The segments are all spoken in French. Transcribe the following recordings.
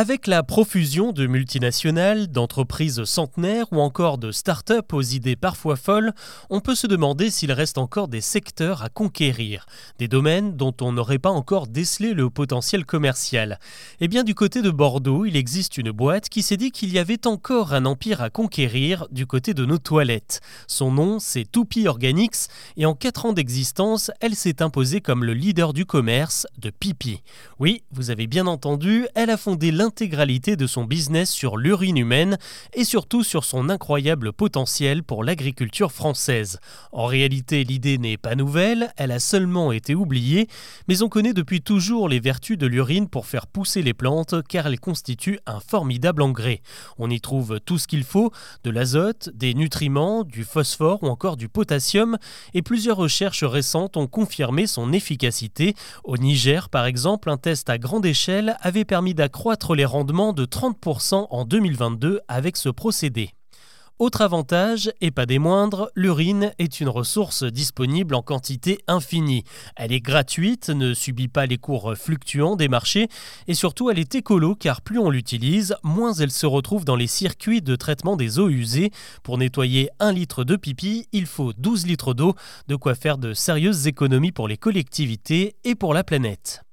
Avec la profusion de multinationales, d'entreprises centenaires ou encore de start-up aux idées parfois folles, on peut se demander s'il reste encore des secteurs à conquérir, des domaines dont on n'aurait pas encore décelé le potentiel commercial. Eh bien, du côté de Bordeaux, il existe une boîte qui s'est dit qu'il y avait encore un empire à conquérir du côté de nos toilettes. Son nom, c'est Toupie Organics, et en 4 ans d'existence, elle s'est imposée comme le leader du commerce de pipi. Oui, vous avez bien entendu, elle a fondé l'un l'intégralité de son business sur l'urine humaine et surtout sur son incroyable potentiel pour l'agriculture française. En réalité, l'idée n'est pas nouvelle, elle a seulement été oubliée, mais on connaît depuis toujours les vertus de l'urine pour faire pousser les plantes car elle constitue un formidable engrais. On y trouve tout ce qu'il faut, de l'azote, des nutriments, du phosphore ou encore du potassium, et plusieurs recherches récentes ont confirmé son efficacité. Au Niger, par exemple, un test à grande échelle avait permis d'accroître les rendements de 30% en 2022 avec ce procédé. Autre avantage, et pas des moindres, l'urine est une ressource disponible en quantité infinie. Elle est gratuite, ne subit pas les cours fluctuants des marchés et surtout elle est écolo car plus on l'utilise, moins elle se retrouve dans les circuits de traitement des eaux usées. Pour nettoyer un litre de pipi, il faut 12 litres d'eau, de quoi faire de sérieuses économies pour les collectivités et pour la planète.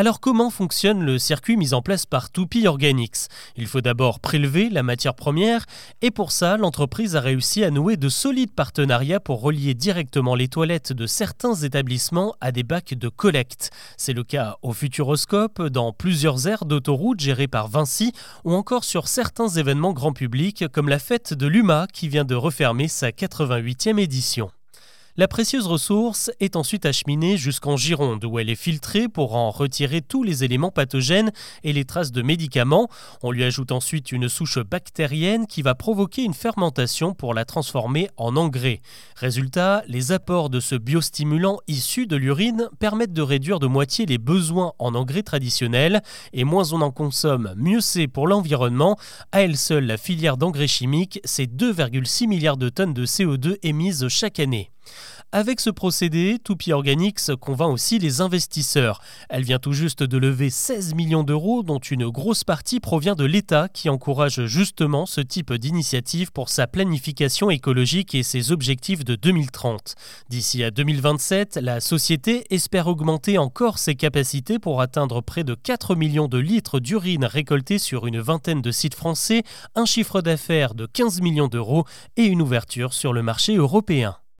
Alors comment fonctionne le circuit mis en place par Toupie Organics? Il faut d'abord prélever la matière première et pour ça, l'entreprise a réussi à nouer de solides partenariats pour relier directement les toilettes de certains établissements à des bacs de collecte. C'est le cas au Futuroscope, dans plusieurs aires d'autoroute gérées par Vinci ou encore sur certains événements grand public comme la fête de l'UMA qui vient de refermer sa 88e édition. La précieuse ressource est ensuite acheminée jusqu'en Gironde où elle est filtrée pour en retirer tous les éléments pathogènes et les traces de médicaments. On lui ajoute ensuite une souche bactérienne qui va provoquer une fermentation pour la transformer en engrais. Résultat, les apports de ce biostimulant issu de l'urine permettent de réduire de moitié les besoins en engrais traditionnels et moins on en consomme, mieux c'est pour l'environnement. À elle seule, la filière d'engrais chimiques, c'est 2,6 milliards de tonnes de CO2 émises chaque année. Avec ce procédé, Toupie Organics convainc aussi les investisseurs. Elle vient tout juste de lever 16 millions d'euros, dont une grosse partie provient de l'État qui encourage justement ce type d'initiative pour sa planification écologique et ses objectifs de 2030. D'ici à 2027, la société espère augmenter encore ses capacités pour atteindre près de 4 millions de litres d'urine récoltés sur une vingtaine de sites français, un chiffre d'affaires de 15 millions d'euros et une ouverture sur le marché européen.